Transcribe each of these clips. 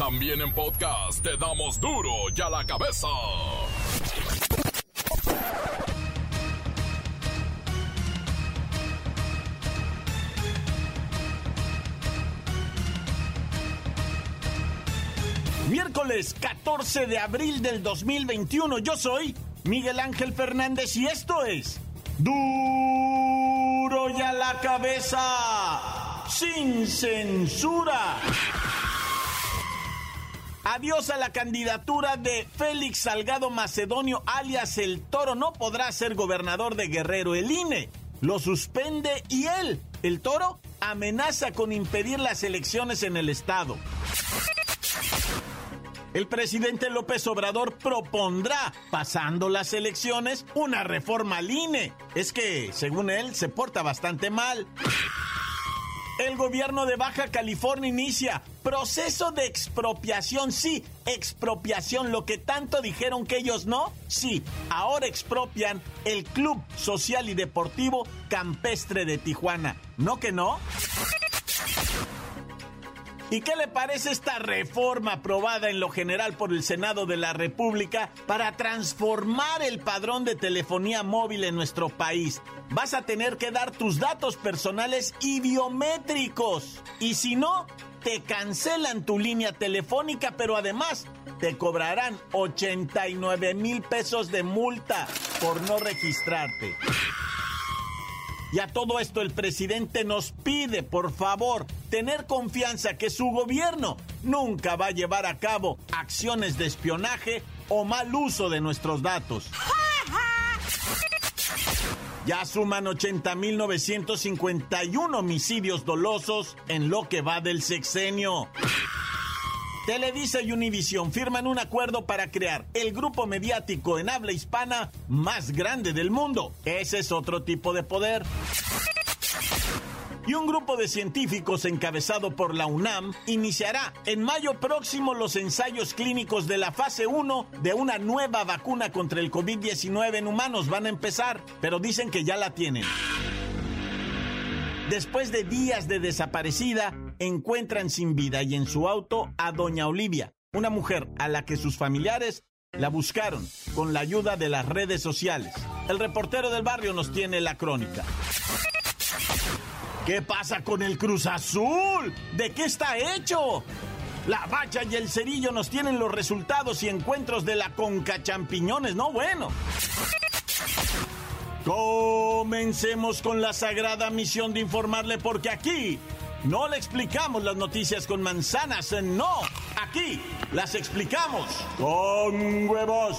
También en podcast te damos duro y a la cabeza. Miércoles 14 de abril del 2021. Yo soy Miguel Ángel Fernández y esto es Duro y a la cabeza. Sin censura. Adiós a la candidatura de Félix Salgado Macedonio, alias El Toro. No podrá ser gobernador de Guerrero. El INE lo suspende y él, el Toro, amenaza con impedir las elecciones en el Estado. El presidente López Obrador propondrá, pasando las elecciones, una reforma al INE. Es que, según él, se porta bastante mal. El gobierno de Baja California inicia proceso de expropiación. Sí, expropiación. Lo que tanto dijeron que ellos no. Sí, ahora expropian el Club Social y Deportivo Campestre de Tijuana. ¿No que no? ¿Y qué le parece esta reforma aprobada en lo general por el Senado de la República para transformar el padrón de telefonía móvil en nuestro país? Vas a tener que dar tus datos personales y biométricos. Y si no, te cancelan tu línea telefónica, pero además te cobrarán 89 mil pesos de multa por no registrarte. Y a todo esto el presidente nos pide, por favor, tener confianza que su gobierno nunca va a llevar a cabo acciones de espionaje o mal uso de nuestros datos. Ya suman 80.951 homicidios dolosos en lo que va del sexenio. Televisa y Univision firman un acuerdo para crear el grupo mediático en habla hispana más grande del mundo. Ese es otro tipo de poder. Y un grupo de científicos encabezado por la UNAM iniciará en mayo próximo los ensayos clínicos de la fase 1 de una nueva vacuna contra el COVID-19 en humanos. Van a empezar, pero dicen que ya la tienen. Después de días de desaparecida, encuentran sin vida y en su auto a doña Olivia, una mujer a la que sus familiares la buscaron con la ayuda de las redes sociales. El reportero del barrio nos tiene la crónica. ¿Qué pasa con el Cruz Azul? ¿De qué está hecho? La Bacha y el Cerillo nos tienen los resultados y encuentros de la Conca Champiñones, no bueno. Comencemos con la sagrada misión de informarle porque aquí no le explicamos las noticias con manzanas, no, aquí las explicamos con huevos.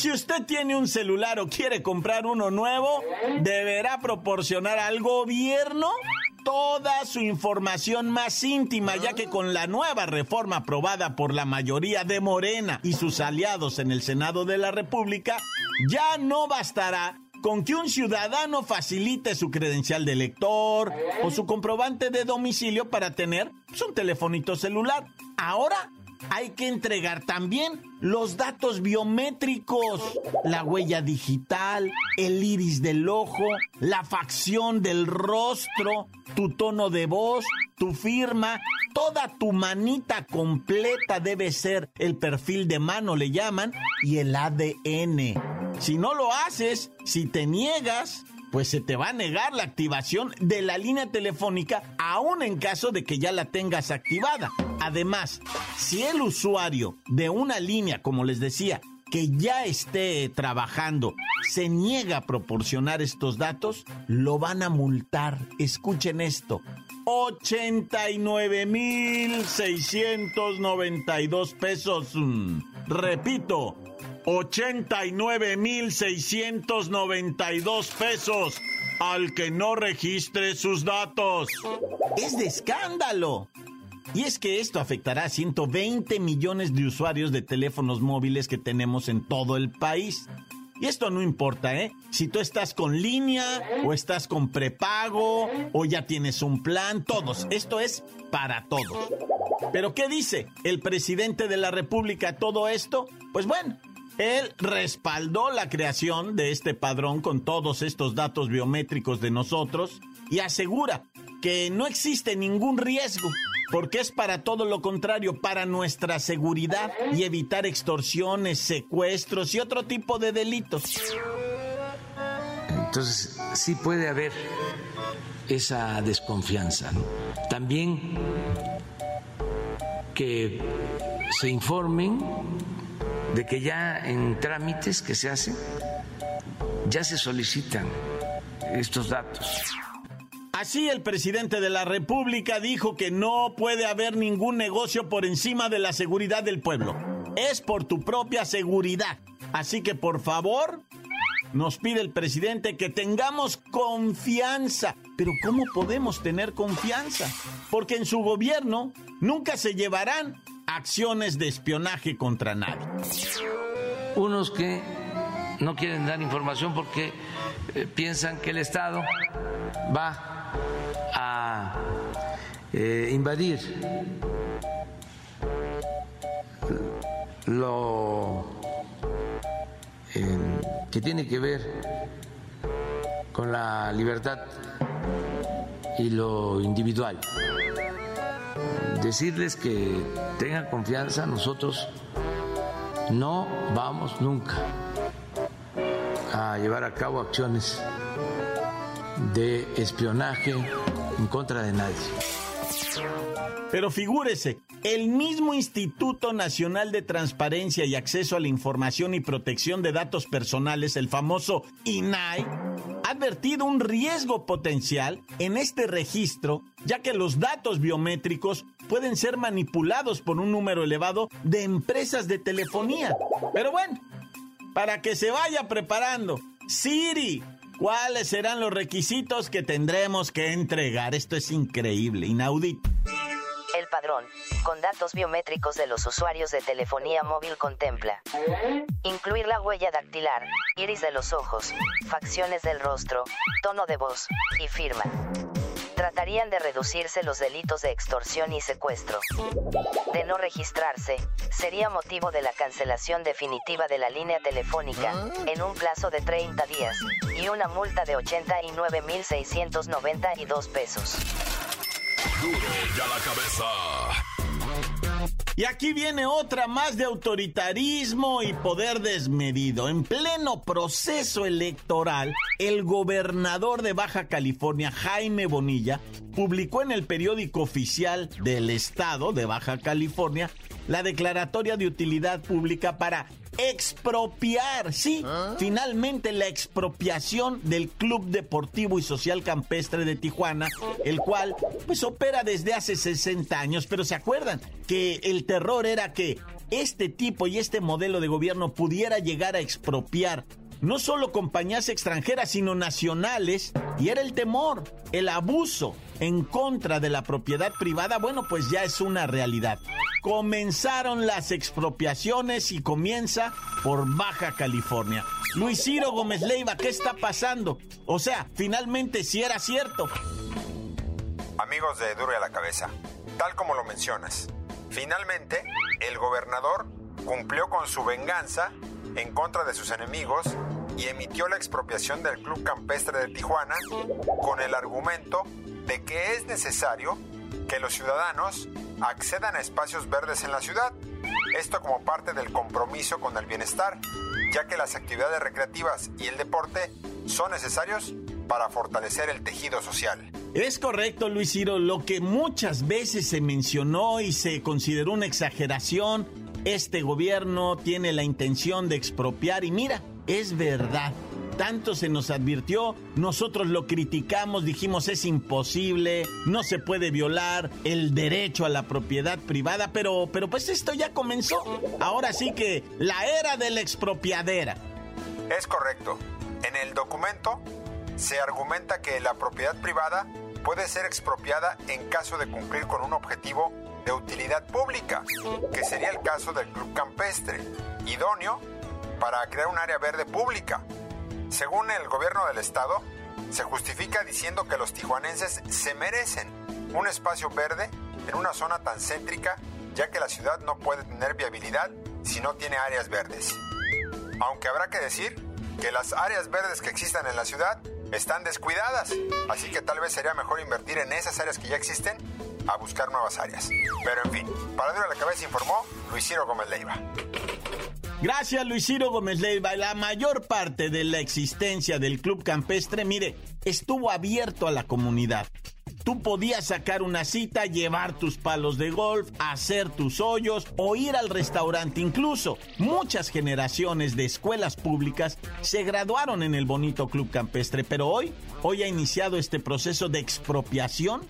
Si usted tiene un celular o quiere comprar uno nuevo, deberá proporcionar al gobierno toda su información más íntima, ya que con la nueva reforma aprobada por la mayoría de Morena y sus aliados en el Senado de la República, ya no bastará con que un ciudadano facilite su credencial de lector o su comprobante de domicilio para tener pues, un telefonito celular. Ahora hay que entregar también los datos biométricos, la huella digital, el iris del ojo, la facción del rostro, tu tono de voz, tu firma, toda tu manita completa debe ser el perfil de mano, le llaman, y el ADN. Si no lo haces, si te niegas, pues se te va a negar la activación de la línea telefónica, aún en caso de que ya la tengas activada. Además, si el usuario de una línea, como les decía, que ya esté trabajando, se niega a proporcionar estos datos, lo van a multar. Escuchen esto. 89.692 pesos. Repito, 89.692 pesos al que no registre sus datos. Es de escándalo. Y es que esto afectará a 120 millones de usuarios de teléfonos móviles que tenemos en todo el país. Y esto no importa, ¿eh? Si tú estás con línea o estás con prepago o ya tienes un plan, todos. Esto es para todos. Pero ¿qué dice el presidente de la República todo esto? Pues bueno, él respaldó la creación de este padrón con todos estos datos biométricos de nosotros y asegura que no existe ningún riesgo porque es para todo lo contrario, para nuestra seguridad y evitar extorsiones, secuestros y otro tipo de delitos. Entonces, sí puede haber esa desconfianza. También que se informen de que ya en trámites que se hacen, ya se solicitan estos datos. Así el presidente de la República dijo que no puede haber ningún negocio por encima de la seguridad del pueblo. Es por tu propia seguridad. Así que por favor, nos pide el presidente que tengamos confianza. Pero ¿cómo podemos tener confianza? Porque en su gobierno nunca se llevarán acciones de espionaje contra nadie. Unos que no quieren dar información porque eh, piensan que el Estado va a eh, invadir lo que tiene que ver con la libertad y lo individual. Decirles que tengan confianza, nosotros no vamos nunca a llevar a cabo acciones de espionaje en contra de nadie. Pero figúrese, el mismo Instituto Nacional de Transparencia y Acceso a la Información y Protección de Datos Personales, el famoso INAI, advertido un riesgo potencial en este registro, ya que los datos biométricos pueden ser manipulados por un número elevado de empresas de telefonía. Pero bueno, para que se vaya preparando, Siri, ¿Cuáles serán los requisitos que tendremos que entregar? Esto es increíble, inaudito. Padrón, con datos biométricos de los usuarios de telefonía móvil contempla. Incluir la huella dactilar, iris de los ojos, facciones del rostro, tono de voz y firma tratarían de reducirse los delitos de extorsión y secuestro. De no registrarse, sería motivo de la cancelación definitiva de la línea telefónica, en un plazo de 30 días, y una multa de 89.692 pesos. Y aquí viene otra más de autoritarismo y poder desmedido. En pleno proceso electoral, el gobernador de Baja California, Jaime Bonilla, publicó en el periódico oficial del estado de Baja California la declaratoria de utilidad pública para expropiar, sí, ¿Ah? finalmente la expropiación del Club Deportivo y Social Campestre de Tijuana, el cual pues opera desde hace 60 años, pero se acuerdan que el terror era que este tipo y este modelo de gobierno pudiera llegar a expropiar no solo compañías extranjeras, sino nacionales, y era el temor, el abuso en contra de la propiedad privada, bueno, pues ya es una realidad. Comenzaron las expropiaciones y comienza por Baja California. Luis Ciro Gómez Leiva, ¿qué está pasando? O sea, finalmente si era cierto. Amigos de Duro a la Cabeza, tal como lo mencionas, finalmente el gobernador cumplió con su venganza en contra de sus enemigos y emitió la expropiación del Club Campestre de Tijuana con el argumento de que es necesario que los ciudadanos accedan a espacios verdes en la ciudad. Esto como parte del compromiso con el bienestar, ya que las actividades recreativas y el deporte son necesarios para fortalecer el tejido social. Es correcto, Luis Ciro, lo que muchas veces se mencionó y se consideró una exageración este gobierno tiene la intención de expropiar y mira, es verdad. Tanto se nos advirtió, nosotros lo criticamos, dijimos es imposible, no se puede violar el derecho a la propiedad privada, pero, pero pues esto ya comenzó. Ahora sí que la era de la expropiadera. Es correcto. En el documento se argumenta que la propiedad privada puede ser expropiada en caso de cumplir con un objetivo de utilidad pública, que sería el caso del Club Campestre, idóneo para crear un área verde pública. Según el gobierno del estado, se justifica diciendo que los tijuanenses se merecen un espacio verde en una zona tan céntrica, ya que la ciudad no puede tener viabilidad si no tiene áreas verdes. Aunque habrá que decir que las áreas verdes que existan en la ciudad están descuidadas, así que tal vez sería mejor invertir en esas áreas que ya existen a buscar nuevas áreas. Pero en fin, para Duro la Cabeza informó Luis Gómez Leiva. Gracias Luis Ciro Gómez Leiva. La mayor parte de la existencia del Club Campestre, mire, estuvo abierto a la comunidad. Tú podías sacar una cita, llevar tus palos de golf, hacer tus hoyos o ir al restaurante. Incluso muchas generaciones de escuelas públicas se graduaron en el bonito Club Campestre, pero hoy, hoy ha iniciado este proceso de expropiación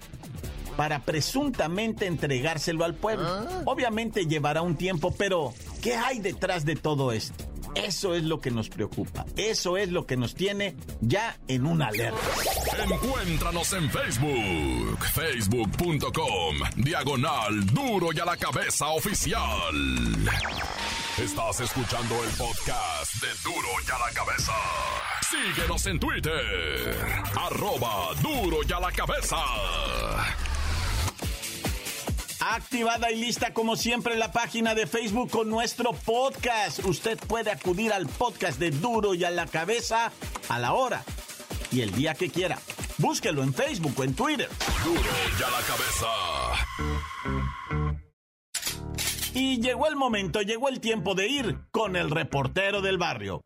para presuntamente entregárselo al pueblo. Obviamente llevará un tiempo, pero ¿qué hay detrás de todo esto? Eso es lo que nos preocupa. Eso es lo que nos tiene ya en una alerta. Encuéntranos en Facebook, facebook.com, diagonal duro y a la cabeza oficial. Estás escuchando el podcast de duro y a la cabeza. Síguenos en Twitter, arroba duro y a la cabeza. Activada y lista como siempre la página de Facebook con nuestro podcast. Usted puede acudir al podcast de Duro y a la cabeza a la hora y el día que quiera. Búsquelo en Facebook o en Twitter. Duro y a la cabeza. Y llegó el momento, llegó el tiempo de ir con el reportero del barrio.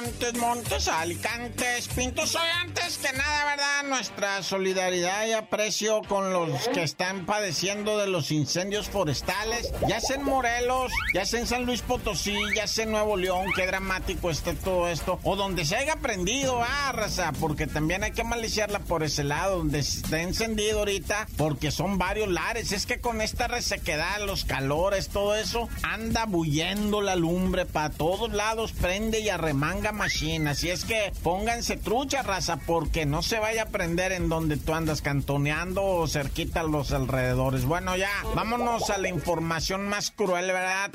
Montes, Montes, Alicantes, Pintos. Soy antes que nada, ¿verdad? Nuestra solidaridad y aprecio con los que están padeciendo de los incendios forestales, ya sea en Morelos, ya sea en San Luis Potosí, ya sea en Nuevo León, qué dramático está todo esto, o donde se haya prendido, ah, raza, porque también hay que maliciarla por ese lado, donde está encendido ahorita, porque son varios lares. Es que con esta resequedad, los calores, todo eso, anda bullendo la lumbre para todos lados, prende y arremanga machine. Así es que pónganse trucha, raza, porque no se vaya a prender en donde tú andas cantoneando o cerquita a los alrededores. Bueno, ya, vámonos a la información más cruel, ¿verdad?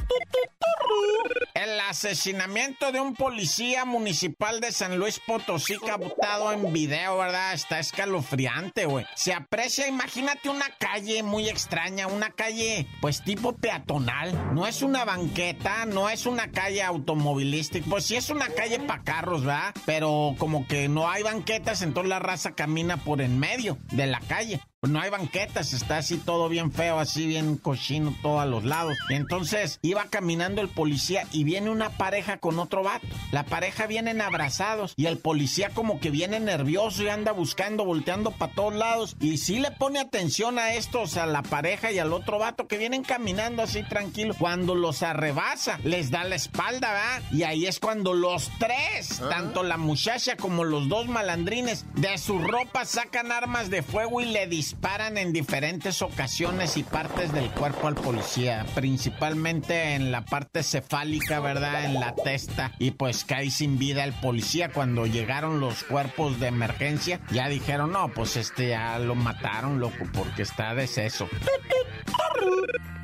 El asesinamiento de un policía municipal de San Luis Potosí captado en video, ¿verdad? Está escalofriante, güey. Se aprecia, imagínate una calle muy extraña, una calle pues tipo peatonal. No es una banqueta, no es una calle automovilística, pues sí es una calle para carros, ¿verdad? Pero como que no hay banquetas, entonces la raza camina por en medio de la calle. Pues no hay banquetas, está así todo bien feo, así bien cochino todo a los lados. Entonces iba caminando el policía y viene una pareja con otro vato. La pareja vienen abrazados y el policía como que viene nervioso y anda buscando, volteando para todos lados. Y sí le pone atención a estos, a la pareja y al otro vato que vienen caminando así tranquilo. Cuando los arrebasa, les da la espalda, ¿va? Y ahí es cuando los tres, tanto la muchacha como los dos malandrines, de su ropa sacan armas de fuego y le disparan disparan en diferentes ocasiones y partes del cuerpo al policía, principalmente en la parte cefálica, ¿verdad? En la testa. Y pues cae sin vida el policía. Cuando llegaron los cuerpos de emergencia, ya dijeron, no, pues este ya lo mataron, loco, porque está deceso.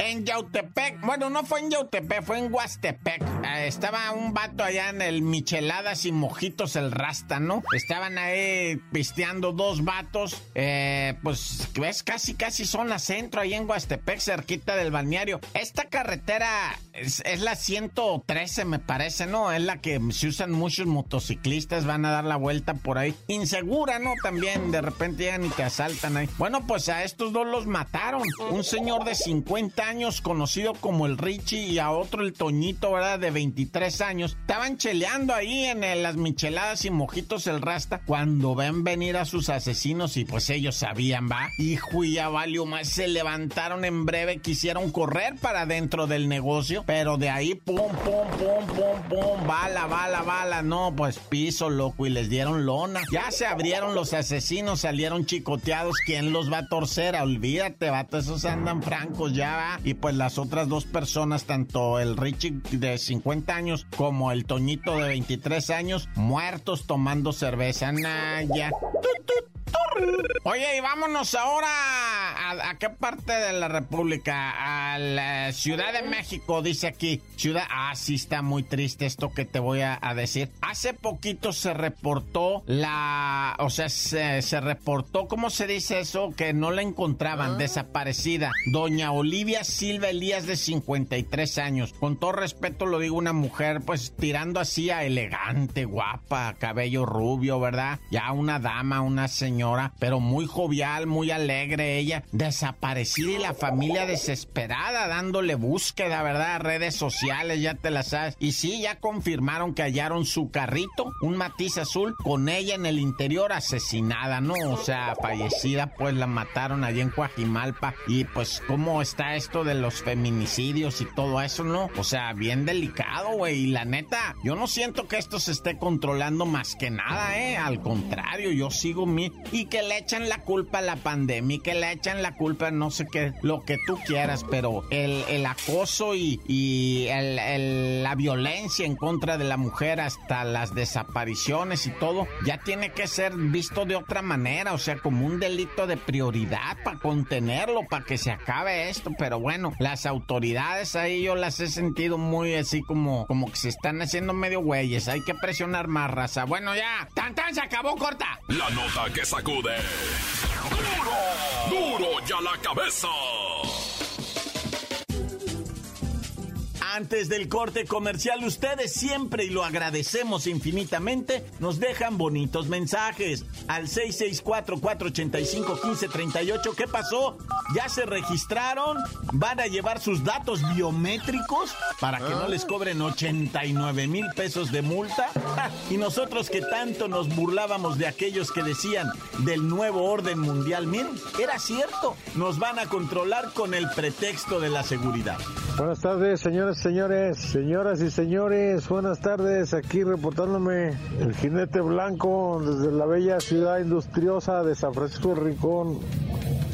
En Yautepec, bueno, no fue en Yautepec, fue en Huastepec. Eh, estaba un vato allá en el Micheladas y Mojitos el Rasta, ¿no? Estaban ahí pisteando dos vatos, eh, pues, ves, casi, casi zona centro, ahí en Huastepec, cerquita del balneario. Esta carretera es, es, la 113, me parece, ¿no? Es la que se usan muchos motociclistas, van a dar la vuelta por ahí. Insegura, ¿no? También, de repente llegan y te asaltan ahí. Bueno, pues a estos dos los mataron. Un señor de 50 años, conocido como el Richie, y a otro el Toñito, ¿verdad? De 23 años. Estaban cheleando ahí en las micheladas y mojitos el rasta cuando ven venir a sus asesinos y pues ellos sabían, va. Hijo, ya valió más. Se levantaron en breve, quisieron correr para dentro del negocio Pero de ahí, pum, pum, pum, pum, pum, bala, bala, bala. No, pues piso, loco, y les dieron lona. Ya se abrieron los asesinos, salieron chicoteados. ¿Quién los va a torcer? Olvídate, vato, esos andan francos ya, va. Y pues las otras dos personas, tanto el Richie de 50 años como el Toñito de 23 años, muertos tomando cerveza. Nah, ya. Oye, y vámonos ahora a, qué parte de la República, a la Ciudad de México, dice aquí. Ciudad, ah, sí está muy triste esto que te voy a, decir. Hace poquito se reportó la, o sea, se, reportó, ¿cómo se dice eso? Que no la encontraban, ah. desaparecida. Doña Olivia Silva Elías de 53 años. Con todo respeto lo digo, una mujer pues tirando así a elegante, guapa, cabello rubio, ¿verdad? Ya una dama, una señora pero muy jovial, muy alegre ella, desaparecida y la familia desesperada dándole búsqueda, ¿verdad? Redes sociales, ya te las sabes. Y sí, ya confirmaron que hallaron su carrito, un matiz azul, con ella en el interior asesinada, ¿no? O sea, fallecida, pues la mataron allí en Coajimalpa. Y pues, ¿cómo está esto de los feminicidios y todo eso, no? O sea, bien delicado, güey. Y la neta, yo no siento que esto se esté controlando más que nada, ¿eh? Al contrario, yo sigo mi... Y que le echan la culpa a la pandemia, que le echan la culpa no sé qué, lo que tú quieras, pero el, el acoso y, y el, la violencia en contra de la mujer hasta las desapariciones y todo, ya tiene que ser visto de otra manera, o sea, como un delito de prioridad para contenerlo, para que se acabe esto, pero bueno, las autoridades ahí yo las he sentido muy así como, como que se están haciendo medio güeyes, hay que presionar más raza. Bueno, ya, tan tan se acabó corta. La nota que sacó ¡Duro! ¡Duro ya la cabeza! Antes del corte comercial, ustedes siempre, y lo agradecemos infinitamente, nos dejan bonitos mensajes al 664-485-1538. ¿Qué pasó? ¿Ya se registraron? ¿Van a llevar sus datos biométricos para que no les cobren 89 mil pesos de multa? y nosotros que tanto nos burlábamos de aquellos que decían del nuevo orden mundial, miren, era cierto, nos van a controlar con el pretexto de la seguridad. Buenas tardes, señores señores, señoras y señores, buenas tardes. Aquí reportándome el jinete blanco desde la bella ciudad industriosa de San Francisco Rincón.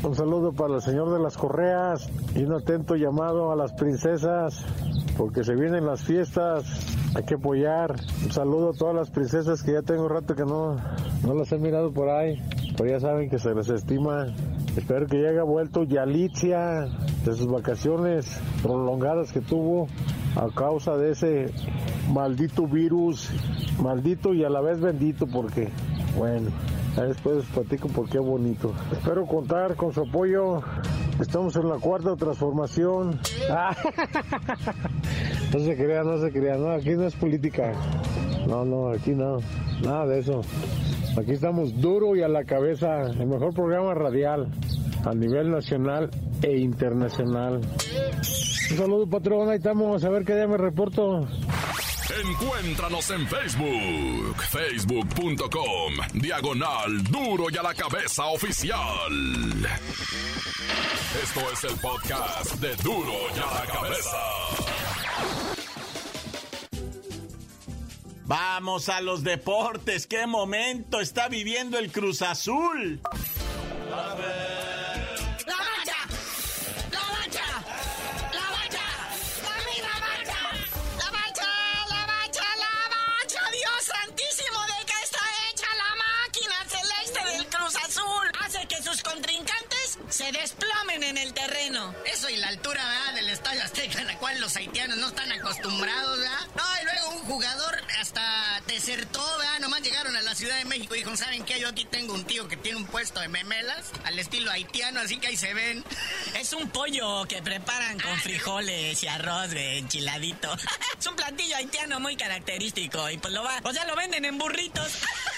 Un saludo para el señor de las correas y un atento llamado a las princesas porque se vienen las fiestas. Hay que apoyar. Un saludo a todas las princesas que ya tengo rato que no, no las he mirado por ahí. Pero ya saben que se les estima Espero que haya vuelto Yalitzia de sus vacaciones prolongadas que tuvo a causa de ese maldito virus, maldito y a la vez bendito porque, bueno, después platico por qué bonito. Espero contar con su apoyo. Estamos en la cuarta transformación. no se crea, no se crea, no, aquí no es política. No, no, aquí no, nada de eso. Aquí estamos duro y a la cabeza, el mejor programa radial a nivel nacional e internacional. Un saludo, patrón. Ahí estamos. A ver qué día me reporto. Encuéntranos en Facebook, facebook.com, diagonal duro y a la cabeza oficial. Esto es el podcast de duro y a la cabeza. Vamos a los deportes. ¿Qué momento está viviendo el Cruz Azul? Cual los haitianos no están acostumbrados, ¿verdad? No, y luego un jugador hasta desertó, ¿verdad? Nomás llegaron a la Ciudad de México y dijo, ¿saben qué? Yo aquí tengo un tío que tiene un puesto de memelas al estilo haitiano, así que ahí se ven. Es un pollo que preparan con frijoles y arroz de enchiladito. es un platillo haitiano muy característico y pues lo va, o sea, lo venden en burritos.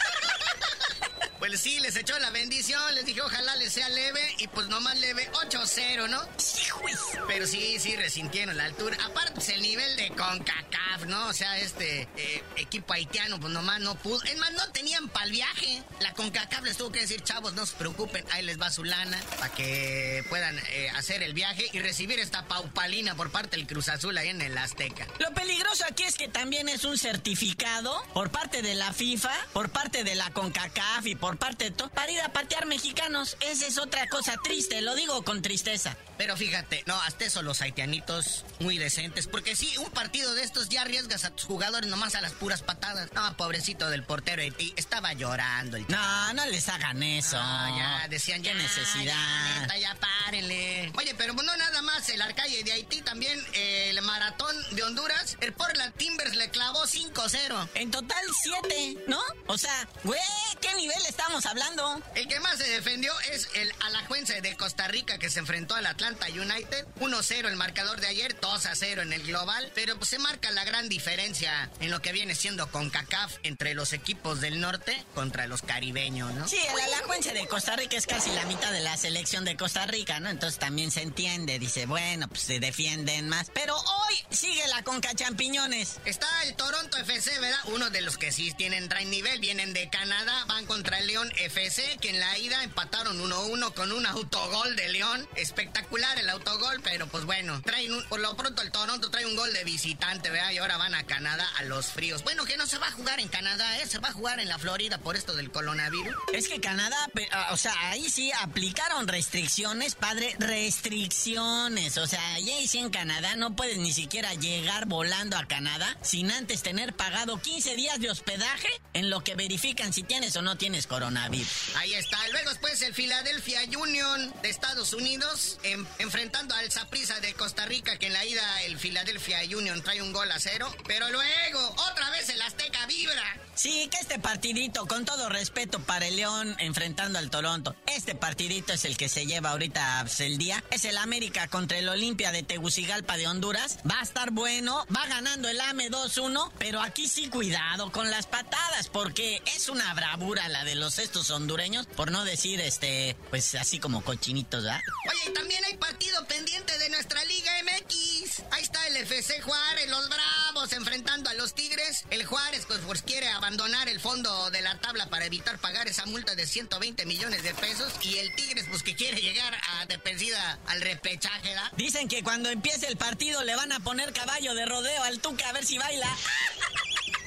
Pues sí, les echó la bendición, les dije ojalá les sea leve y pues nomás leve 8-0, ¿no? Pero sí, sí, resintieron la altura. Aparte, pues el nivel de CONCACAF, ¿no? O sea, este eh, equipo haitiano, pues nomás no pudo. Es más, no tenían para el viaje. La CONCACAF les tuvo que decir, chavos, no se preocupen, ahí les va su lana para que puedan eh, hacer el viaje y recibir esta paupalina por parte del Cruz Azul ahí en el Azteca. Lo peligroso aquí es que también es un certificado por parte de la FIFA, por parte de la CONCACAF y por parte de todo para ir a patear mexicanos. Esa es otra cosa triste, lo digo con tristeza. Pero fíjate, no, hasta eso los haitianitos muy decentes. Porque sí, un partido de estos ya arriesgas a tus jugadores nomás a las puras patadas. No, pobrecito del portero Haití, estaba llorando el No, no les hagan eso. ya, decían ya. necesidad? Ya, ya, párenle. Oye, pero no nada más el Arcalle de Haití, también eh, el maratón de Honduras. El Portland Timbers le clavó 5-0. En total 7, ¿no? O sea, güey, ¿qué nivel estamos hablando? El que más se defendió es el Alajuense de Costa Rica que se enfrentó al Atlanta United. 1-0 el marcador de ayer, 2-0 en el global. Pero pues, se marca la gran diferencia en lo que viene siendo con CACAF entre los equipos del norte contra los caribeños, ¿no? Sí, el Alajuense de Costa Rica es casi la mitad de la selección de Costa Rica, ¿no? Entonces también se entiende. Dice, bueno, pues se defienden más. Pero hoy sigue la Conca Champiñones. Está el Toronto FC, ¿verdad? Uno de los que sí tienen traen nivel, vienen de Canadá, van contra el León FC, que en la ida empataron 1-1 con un autogol de León. Espectacular el autogol, pero pues bueno, traen un, por lo pronto el Toronto trae un gol de visitante, ¿verdad? Y ahora van a Canadá a los fríos. Bueno, que no se va a jugar en Canadá, ¿eh? Se va a jugar en la Florida por esto del coronavirus. Es que Canadá, ah, o sea, ahí sí aplicaron restricciones, padre, restricciones. O sea, ahí sí en Canadá no puedes ni siquiera llegar volando a Canadá sin antes tener pagado 15 días de hospedaje en lo que verifican si tienes o no tienes coronavirus. Ahí está. Luego después el Philadelphia Union de Estados Unidos en enfrentando al Saprissa de Costa Rica, que en la ida el Philadelphia Union trae un gol a cero. Pero luego, otra vez el Azteca vibra. Sí, que este partidito, con todo respeto para el León enfrentando al Toronto, este partidito es el que se lleva ahorita pues, el día. Es el América contra el Olimpia de Tegucigalpa de Honduras. Va a estar bueno, va ganando el AME 2-1, pero aquí sí cuidado con las patadas, porque es una bravura la de los estos hondureños, por no decir este, pues así como cochinitos, ¿verdad? Oye, y también hay partido pendiente de nuestra Liga MX. Ahí está el FC Juárez, los Bravos enfrentando a los Tigres. El Juárez pues, pues quiere abandonar el fondo de la tabla para evitar pagar esa multa de 120 millones de pesos. Y el Tigres pues que quiere llegar a despedida al repechaje, ¿da? Dicen que cuando empiece el partido le van a poner caballo de rodeo al Tuca a ver si baila.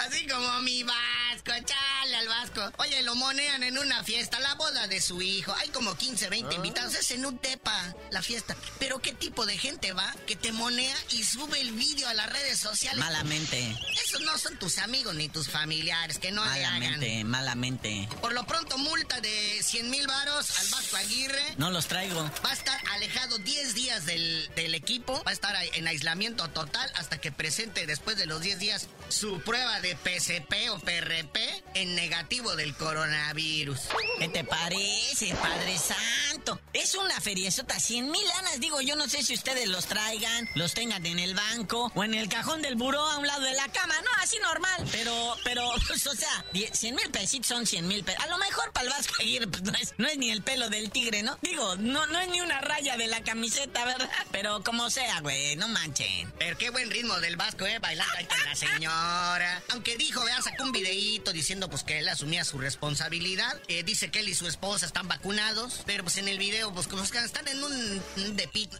Así como mi Vasco, chale al Vasco. Oye, lo monean en una fiesta, la boda de su hijo. Hay como 15, 20 ah. invitados. Es en un tepa la fiesta. Pero ¿qué tipo de gente va que te monea y sube el vídeo a las redes sociales? Malamente. Esos no son tus amigos ni tus familiares, que no malamente, le hagan. Malamente, Por lo pronto, multa de 100 mil varos al Vasco Aguirre. No los traigo. Va a estar alejado 10 días del, del equipo. Va a estar en aislamiento total hasta que presente después de los 10 días su prueba de PCP o PRP en negativo del coronavirus. ¿Qué te parece, Padre Santo? Es una feriezota, 100 mil lanas. Digo, yo no sé si ustedes los traigan, los tengan en el banco o en el cajón del buró a un lado de la cama. No, así normal. Pero, pero, pues, o sea, 100 mil pesitos son 100 mil pesos. A lo mejor para el Vasco Aguirre pues, no, es, no es ni el pelo del tigre, ¿no? Digo, no, no es ni una raya de la camiseta, ¿verdad? Pero como sea, güey, no manchen. Pero qué buen ritmo del Vasco, ¿eh? Bailando ahí con la señora que dijo, vea, sacó un videíto diciendo pues que él asumía su responsabilidad. Eh, dice que él y su esposa están vacunados, pero pues en el video, pues como están en un,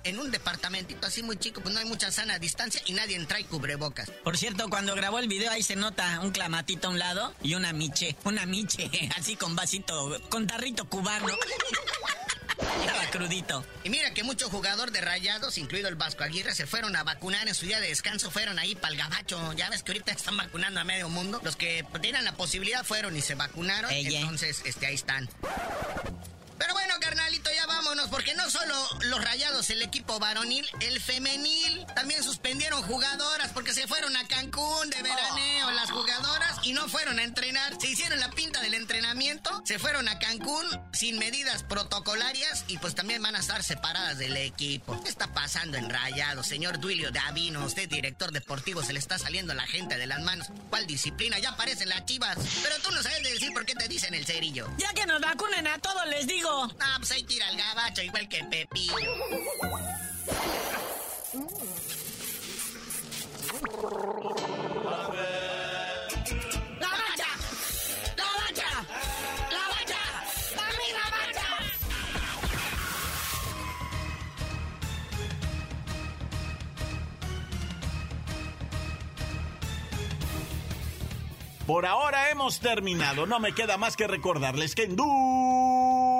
en un departamentito así muy chico, pues no hay mucha sana distancia y nadie trae cubrebocas. Por cierto, cuando grabó el video ahí se nota un clamatito a un lado y una miche, una miche, así con vasito, con tarrito cubano. Estaba crudito. Y mira que muchos jugadores de rayados, incluido el Vasco Aguirre, se fueron a vacunar en su día de descanso, fueron ahí para el gabacho. Ya ves que ahorita están vacunando a medio mundo. Los que tenían la posibilidad fueron y se vacunaron. Entonces, este, ahí están. Pero bueno, carnalito, ya vámonos, porque no solo los rayados, el equipo varonil, el femenil. También suspendieron jugadoras porque se fueron a Cancún de veraneo las jugadoras y no fueron a entrenar. Se hicieron la pinta del entrenamiento, se fueron a Cancún sin medidas protocolarias y pues también van a estar separadas del equipo. ¿Qué está pasando en rayados, señor Duilio Davino? Usted, director deportivo, se le está saliendo la gente de las manos. ¿Cuál disciplina? Ya aparecen las chivas. Pero tú no sabes decir por qué te dicen el cerillo. Ya que nos vacunen a todos, les digo. Ah, pues ahí tira el gabacho, igual que Pepillo. ¡La bacha! ¡La bacha! ¡La bacha! ¡Dame la bacha! Por ahora hemos terminado. No me queda más que recordarles que en duro